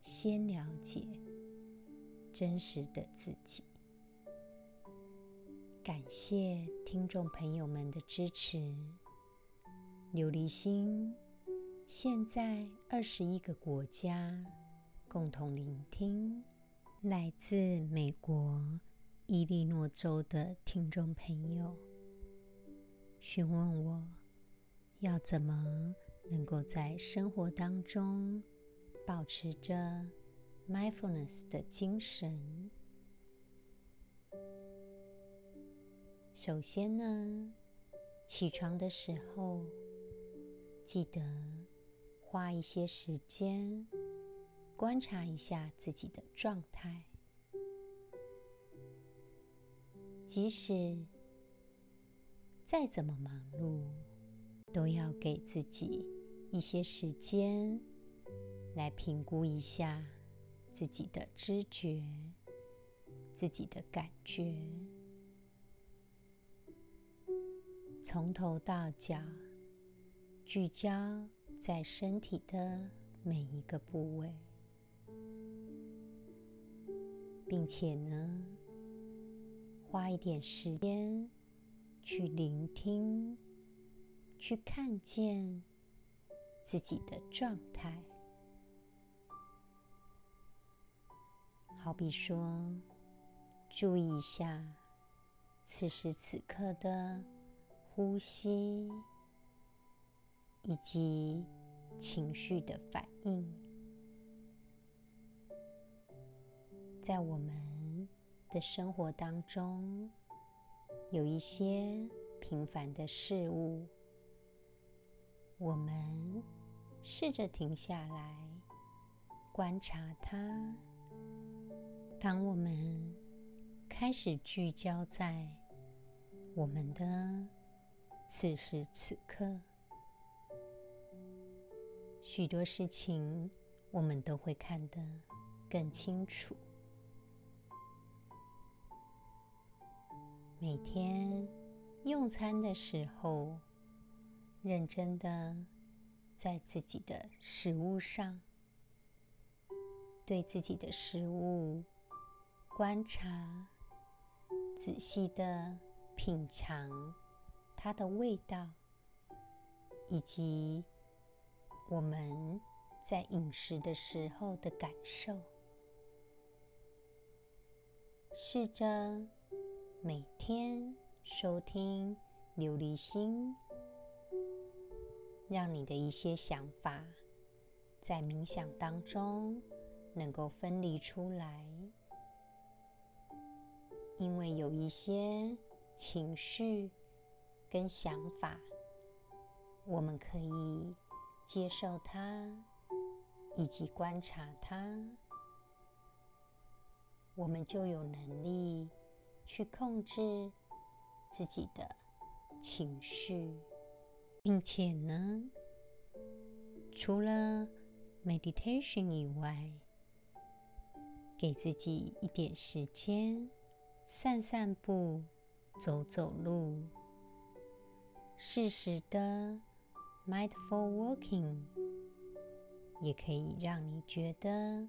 先了解真实的自己。感谢听众朋友们的支持。琉璃心现在二十一个国家共同聆听，来自美国伊利诺州的听众朋友询问我，要怎么能够在生活当中保持着 mindfulness 的精神。首先呢，起床的时候，记得花一些时间观察一下自己的状态，即使再怎么忙碌，都要给自己一些时间。来评估一下自己的知觉、自己的感觉，从头到脚聚焦在身体的每一个部位，并且呢，花一点时间去聆听、去看见自己的状态。好比说，注意一下此时此刻的呼吸以及情绪的反应。在我们的生活当中，有一些平凡的事物，我们试着停下来观察它。当我们开始聚焦在我们的此时此刻，许多事情我们都会看得更清楚。每天用餐的时候，认真的在自己的食物上，对自己的食物。观察，仔细的品尝它的味道，以及我们在饮食的时候的感受。试着每天收听琉璃心，让你的一些想法在冥想当中能够分离出来。因为有一些情绪跟想法，我们可以接受它，以及观察它，我们就有能力去控制自己的情绪，并且呢，除了 meditation 以外，给自己一点时间。散散步，走走路，适时的 mindful walking 也可以让你觉得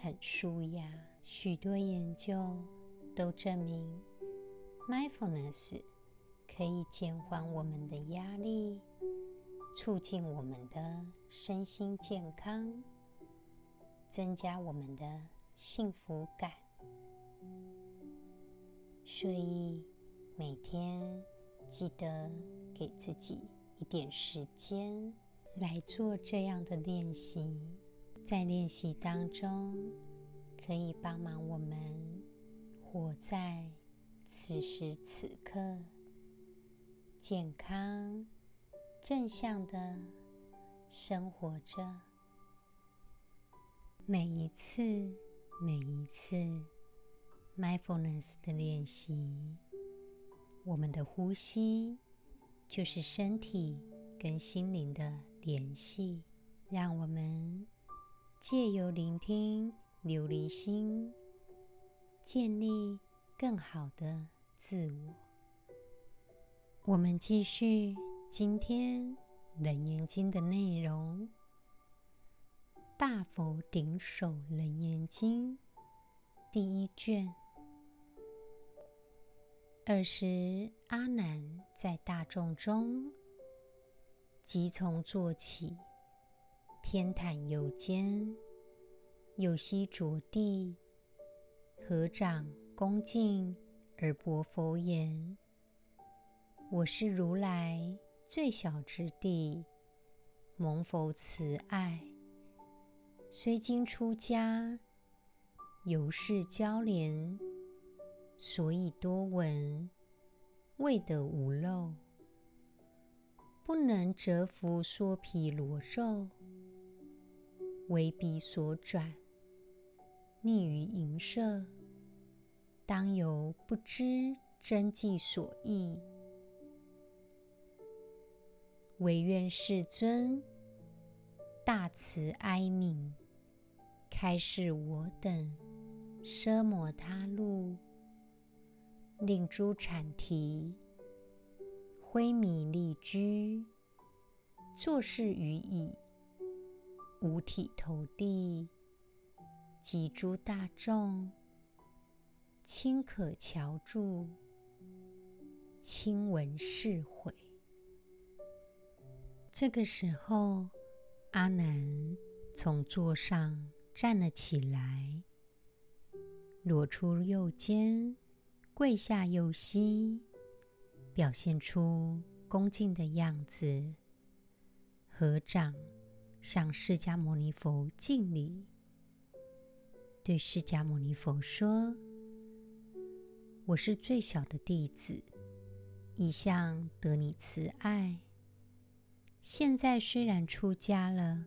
很舒压。许多研究都证明，mindfulness 可以减缓我们的压力，促进我们的身心健康，增加我们的幸福感。所以每天记得给自己一点时间来做这样的练习，在练习当中可以帮忙我们活在此时此刻，健康正向的生活着。每一次，每一次 mindfulness 的练习，我们的呼吸就是身体跟心灵的联系。让我们借由聆听琉璃心，建立更好的自我。我们继续今天《楞严经》的内容。大佛顶首楞严经第一卷。尔时，阿难在大众中，即从坐起，偏袒右肩，右膝着地，合掌恭敬而白佛言：“我是如来最小之弟，蒙佛慈爱。”虽今出家，由是交连，所以多闻，未得无漏，不能折伏说毗罗咒，为彼所转，逆于淫舍，当由不知真迹所役，惟愿世尊大慈哀悯。开示我等奢摩他路，令诸阐提灰靡力居，作是语已，五体投地，及诸大众，亲可憍住，亲闻是悔。这个时候，阿难从座上。站了起来，裸出右肩，跪下右膝，表现出恭敬的样子，合掌向释迦牟尼佛敬礼，对释迦牟尼佛说：“我是最小的弟子，一向得你慈爱，现在虽然出家了，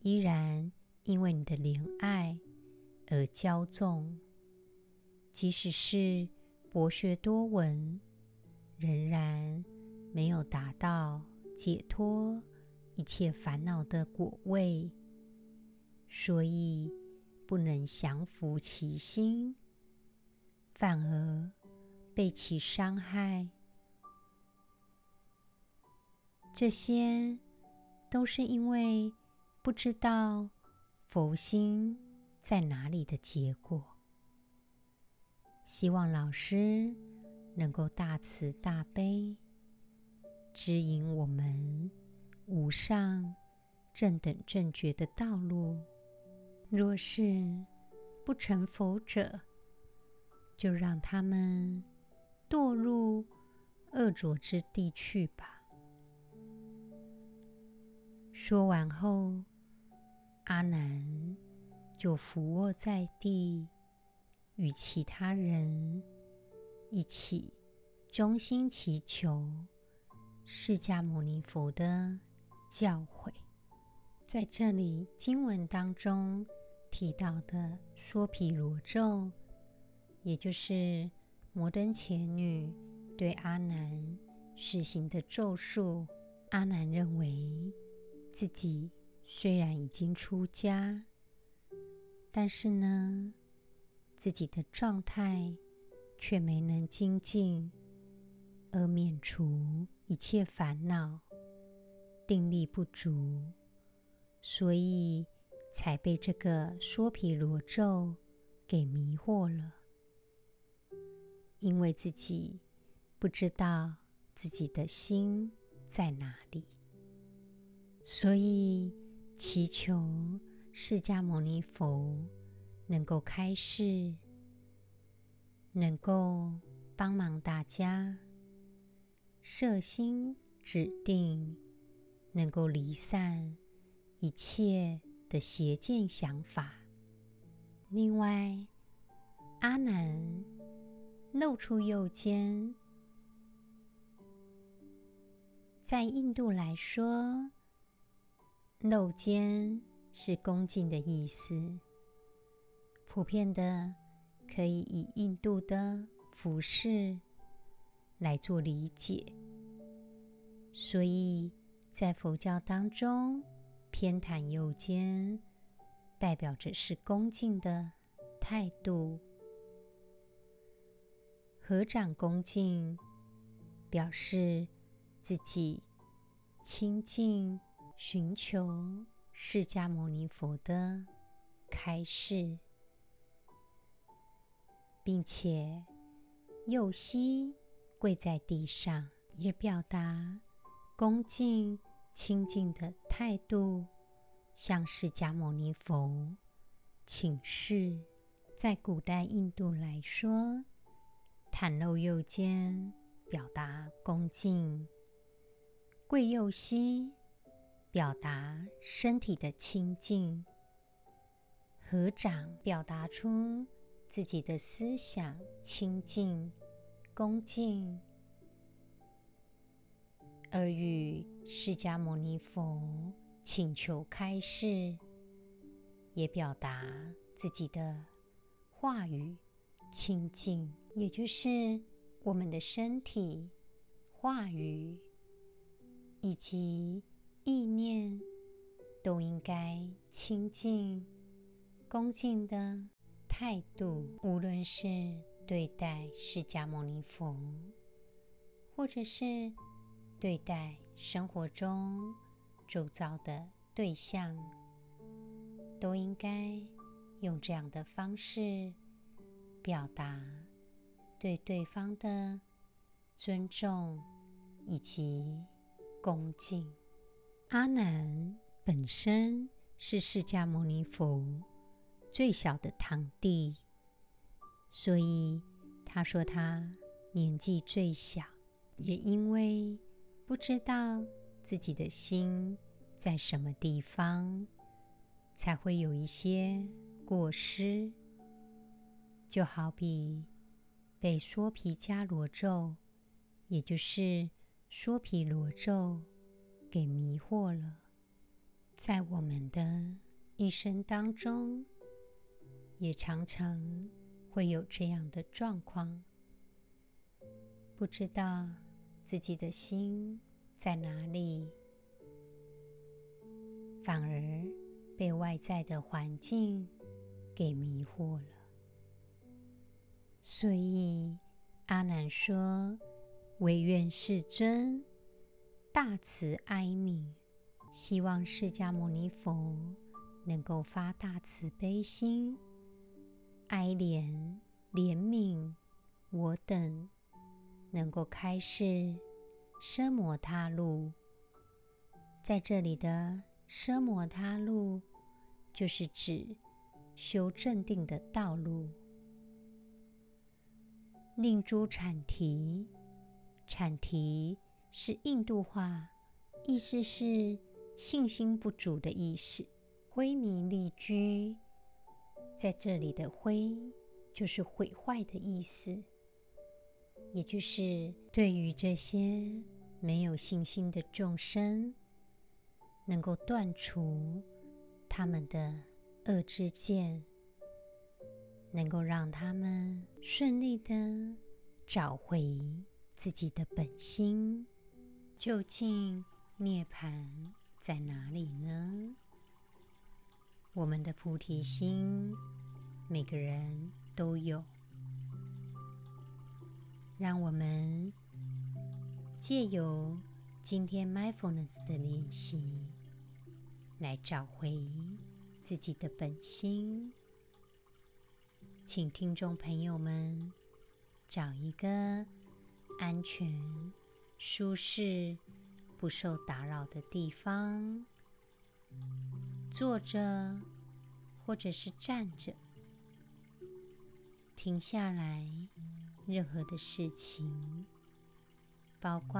依然。”因为你的怜爱而骄纵，即使是博学多闻，仍然没有达到解脱一切烦恼的果位，所以不能降服其心，反而被其伤害。这些都是因为不知道。佛心在哪里的结果？希望老师能够大慈大悲，指引我们无上正等正觉的道路。若是不成佛者，就让他们堕入恶浊之地去吧。说完后。阿难就伏卧在地，与其他人一起衷心祈求释迦牟尼佛的教诲。在这里经文当中提到的说毗罗咒，也就是摩登伽女对阿难实行的咒术。阿难认为自己。虽然已经出家，但是呢，自己的状态却没能精进，而免除一切烦恼，定力不足，所以才被这个娑毗罗咒给迷惑了。因为自己不知道自己的心在哪里，所以。祈求释迦牟尼佛能够开示，能够帮忙大家摄心止定，能够离散一切的邪见想法。另外，阿难露出右肩，在印度来说。露肩是恭敬的意思，普遍的可以以印度的服饰来做理解。所以在佛教当中，偏袒右肩代表着是恭敬的态度，合掌恭敬表示自己亲近、寻求释迦牟尼佛的开示，并且右膝跪在地上，也表达恭敬亲近的态度，向释迦牟尼佛请示。在古代印度来说，袒露右肩表达恭敬，跪右膝表达身体的清净，合掌表达出自己的思想清净、恭敬，而与释迦牟尼佛请求开示，也表达自己的。话语清净，也就是我们的身体、话语以及意念，都应该清净、恭敬的态度。无论是对待释迦牟尼佛，或者是对待生活中周遭的对象，都应该。用这样的方式表达对对方的尊重以及恭敬。阿难本身是释迦牟尼佛最小的堂弟，所以他说他年纪最小，也因为不知道自己的心在什么地方，才会有一些。过失，就好比被娑毗迦罗咒，也就是娑毗罗咒给迷惑了。在我们的一生当中，也常常会有这样的状况，不知道自己的心在哪里，反而被外在的环境。给迷惑了，所以阿难说：“唯愿世尊大慈哀悯，希望释迦牟尼佛能够发大慈悲心，哀怜怜悯我等，能够开示奢摩他路。在这里的奢摩他路，就是指。”修正定的道路，令诸阐提，阐提是印度话，意思是信心不足的意思。灰迷利居，在这里的灰就是毁坏的意思，也就是对于这些没有信心的众生，能够断除他们的。恶知见能够让他们顺利地找回自己的本心。究竟涅槃在哪里呢？我们的菩提心，每个人都有。让我们借由今天 mindfulness 的练习，来找回。自己的本心，请听众朋友们找一个安全、舒适、不受打扰的地方，坐着或者是站着，停下来，任何的事情，包括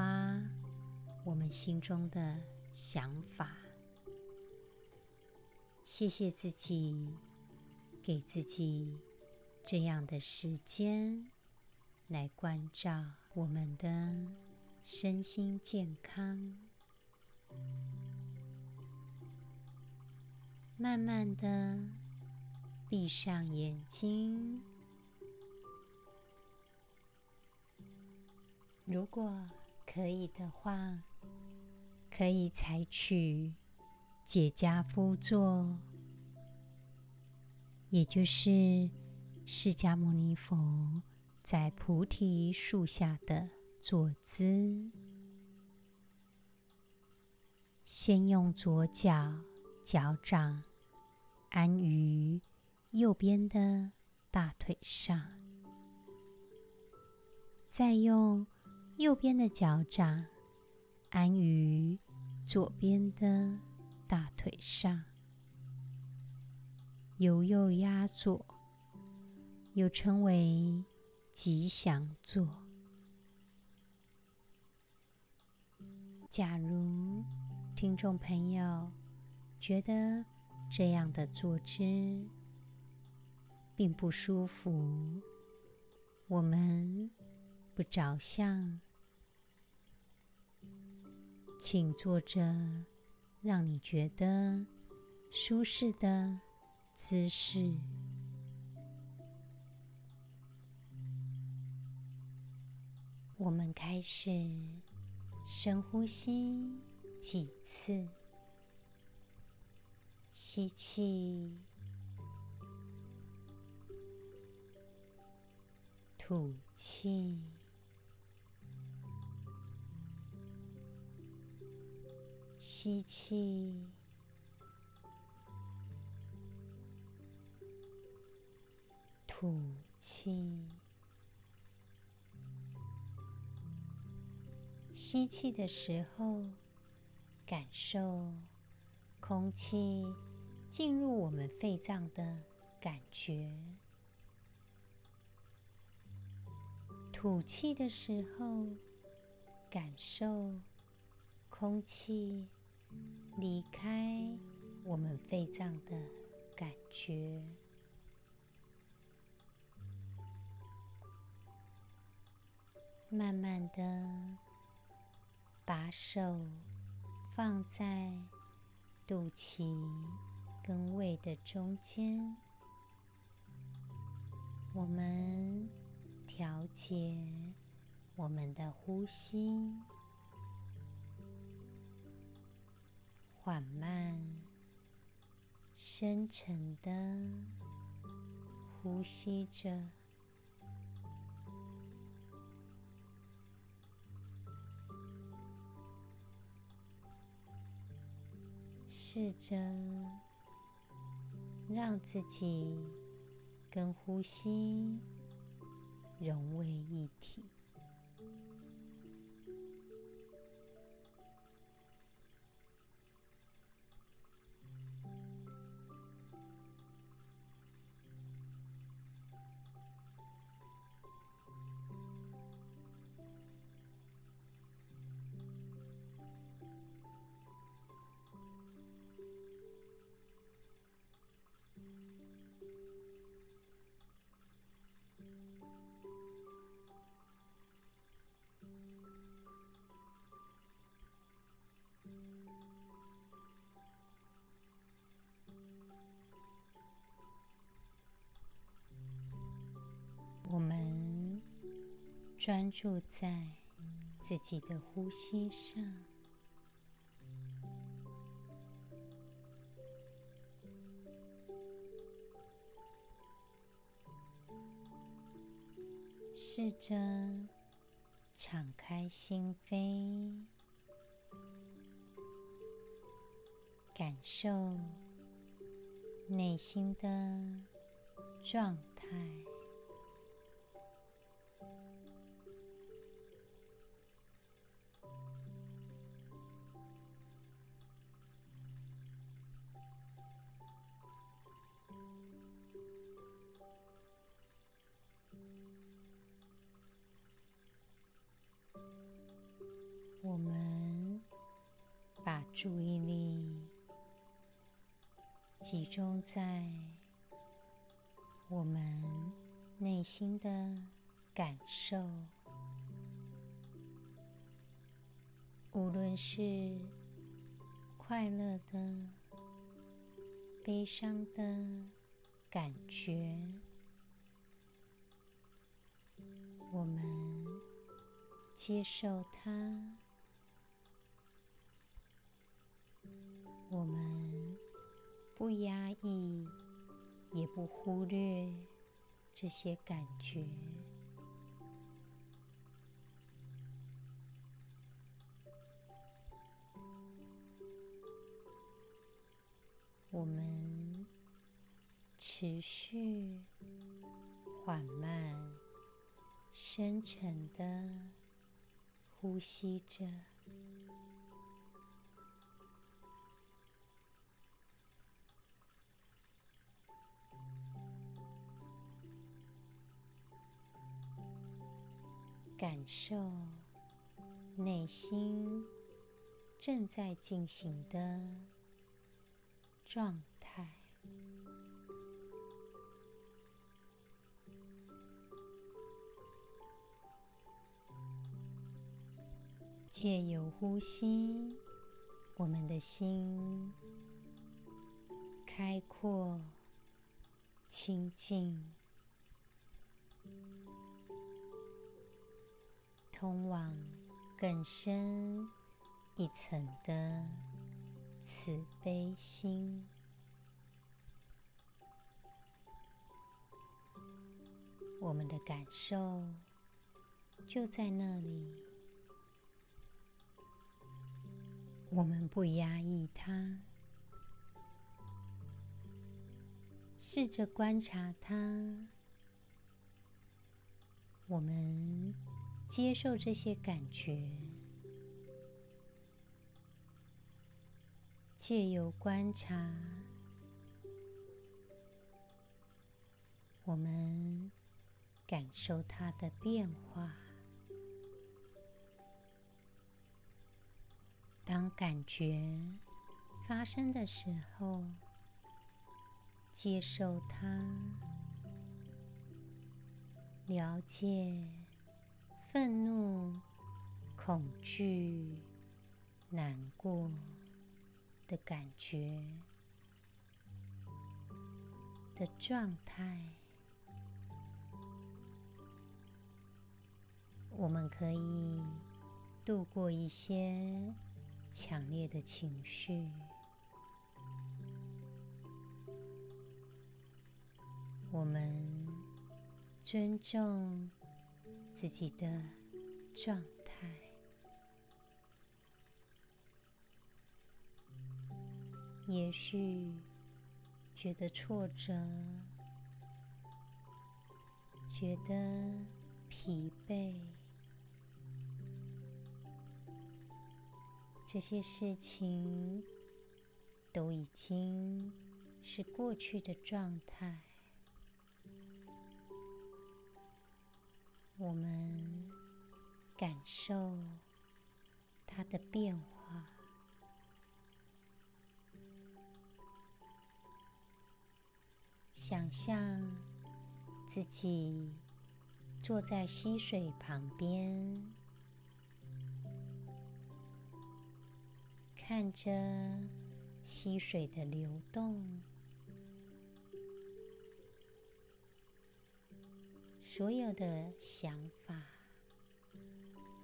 我们心中的想法。谢谢自己，给自己这样的时间来关照我们的身心健康。慢慢的闭上眼睛。如果可以的话，可以采取解跏趺坐，也就是释迦牟尼佛在菩提树下的坐姿。先用左脚脚掌安于右边的大腿上，再用右边的脚掌安于左边的大腿上，由右压左，又称为吉祥坐。假如听众朋友觉得这样的坐姿并不舒服，我们不着相，请坐着让你觉得舒适的姿势。我们开始深呼吸几次，吸气，吐气。吸气，吐气。吸气的时候，感受空气进入我们肺脏的感觉；吐气的时候，感受空气。离开我们肺脏的感觉，慢慢的把手放在肚脐跟胃的中间，我们调节我们的呼吸。缓慢、深沉的呼吸着，试着让自己跟呼吸融为一体。专注在自己的呼吸上，试着敞开心扉，感受内心的状态。在我们内心的感受，无论是快乐的、悲伤的感觉，我们接受它，不压抑，也不忽略这些感觉。我们持续缓慢、深沉的呼吸着，感受内心正在进行的。状态，借由呼吸，我们的心开阔、清净，通往更深一层的。慈悲心，我们的感受就在那里。我们不压抑它，试着观察它。我们接受这些感觉。借由观察，我们感受它的变化。当感觉发生的时候，接受它，了解愤怒、恐惧、难过。的感觉的状态，我们可以度过一些强烈的情绪。我们尊重自己的状态。也许觉得挫折，觉得疲惫，这些事情都已经是过去的状态。我们感受它的变化。想象自己坐在溪水旁边，看着溪水的流动，所有的想法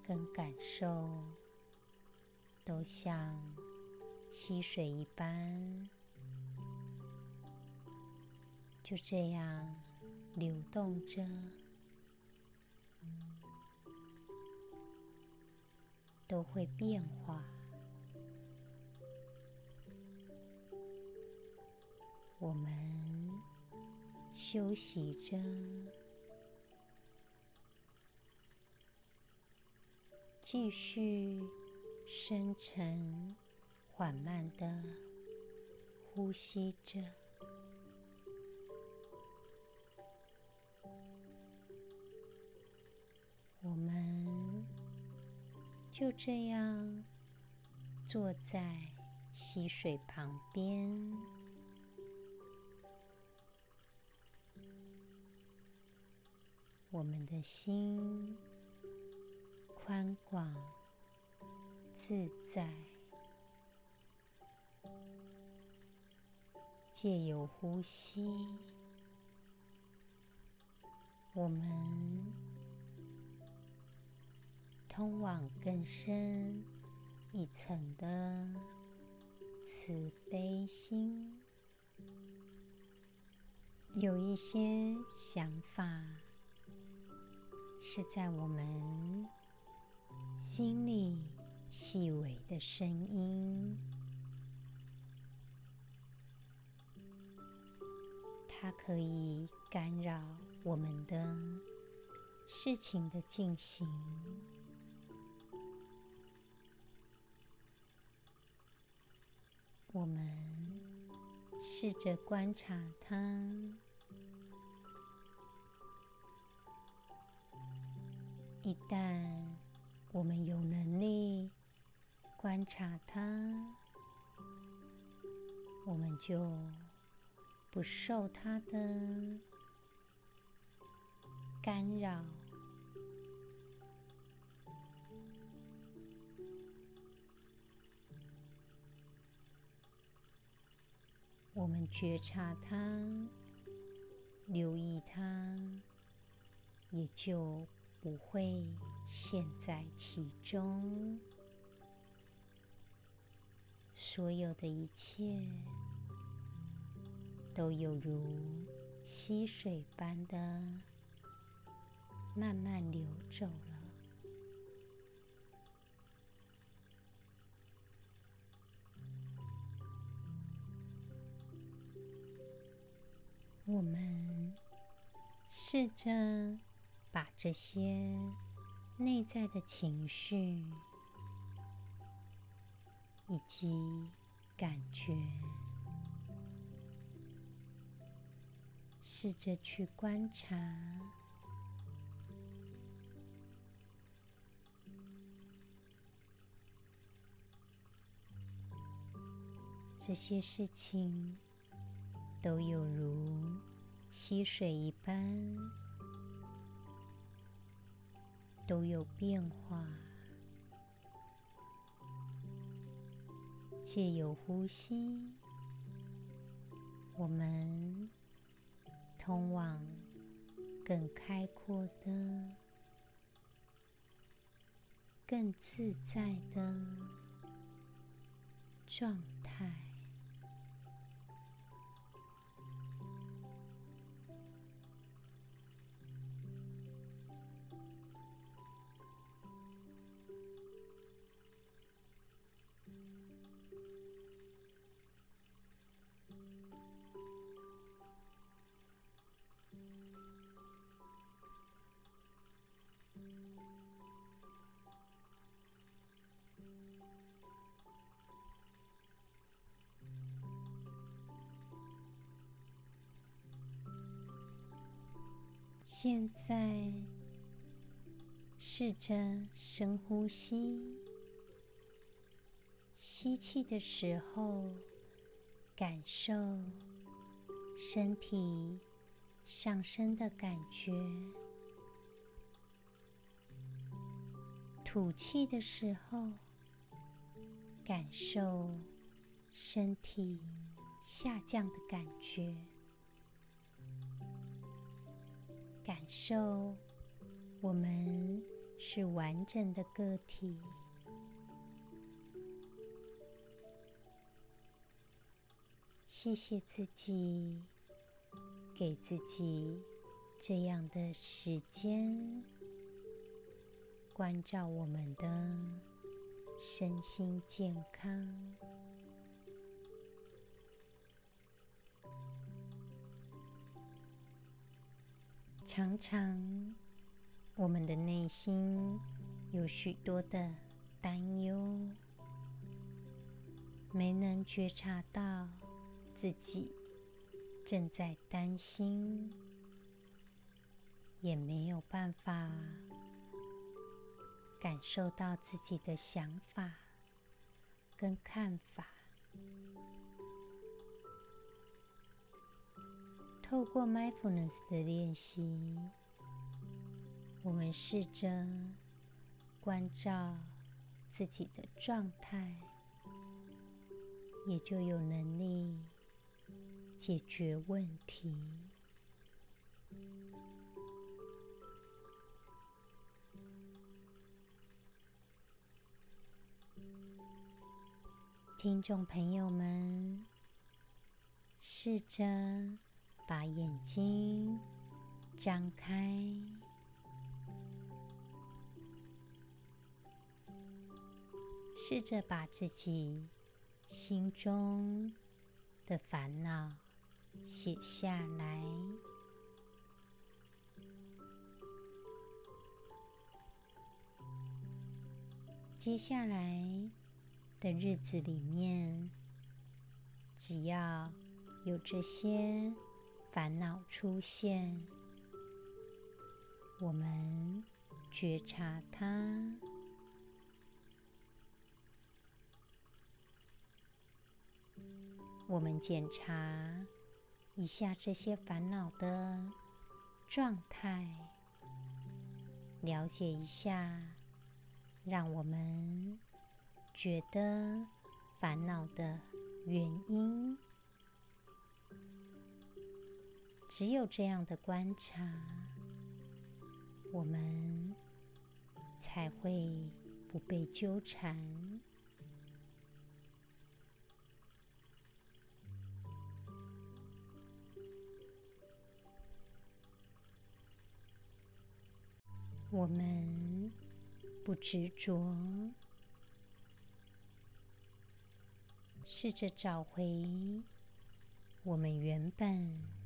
跟感受都像溪水一般。就这样流动着，都会变化。我们休息着，继续深沉、缓慢的呼吸着。我们就这样坐在溪水旁边，我们的心宽广自在，借由呼吸，我们通往更深一层的慈悲心。有一些想法是在我们心里细微的声音，它可以干扰我们的事情的进行。我们试着观察它。一旦我们有能力观察它，我们就不受它的干扰。我们觉察它，留意它，也就。不会陷在其中，所有的一切都有如溪水般的慢慢流走了。我们试着。把这些内在的情绪以及感觉，试着去观察这些事情，都有如溪水一般。都有变化，借由呼吸，我们通往更开阔的、更自在的状态。现在，试着深呼吸，吸气的时候，感受身体上升的感觉；吐气的时候，感受身体下降的感觉。感受，我们是完整的个体。谢谢自己，给自己这样的时间，关照我们的身心健康。常常，我们的内心有许多的担忧，没能觉察到自己正在担心，也没有办法感受到自己的想法跟看法。透过 mindfulness 的练习，我们试着关照自己的状态，也就有能力解决问题。听众朋友们，试着把眼睛张开，试着把自己心中的烦恼写下来。接下来。的日子里面，只要有这些烦恼出现，我们觉察它，我们检查一下这些烦恼的状态，了解一下，让我们。觉得烦恼的原因，只有这样的观察，我们才会不被纠缠。我们不执着。试着找回我们原本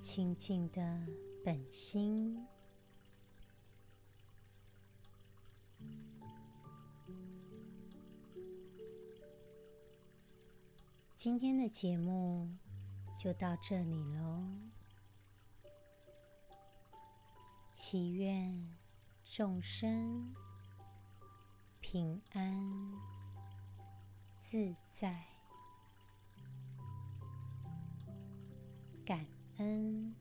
清净的本心。今天的节目就到这里喽。祈愿众生平安。自在，感恩。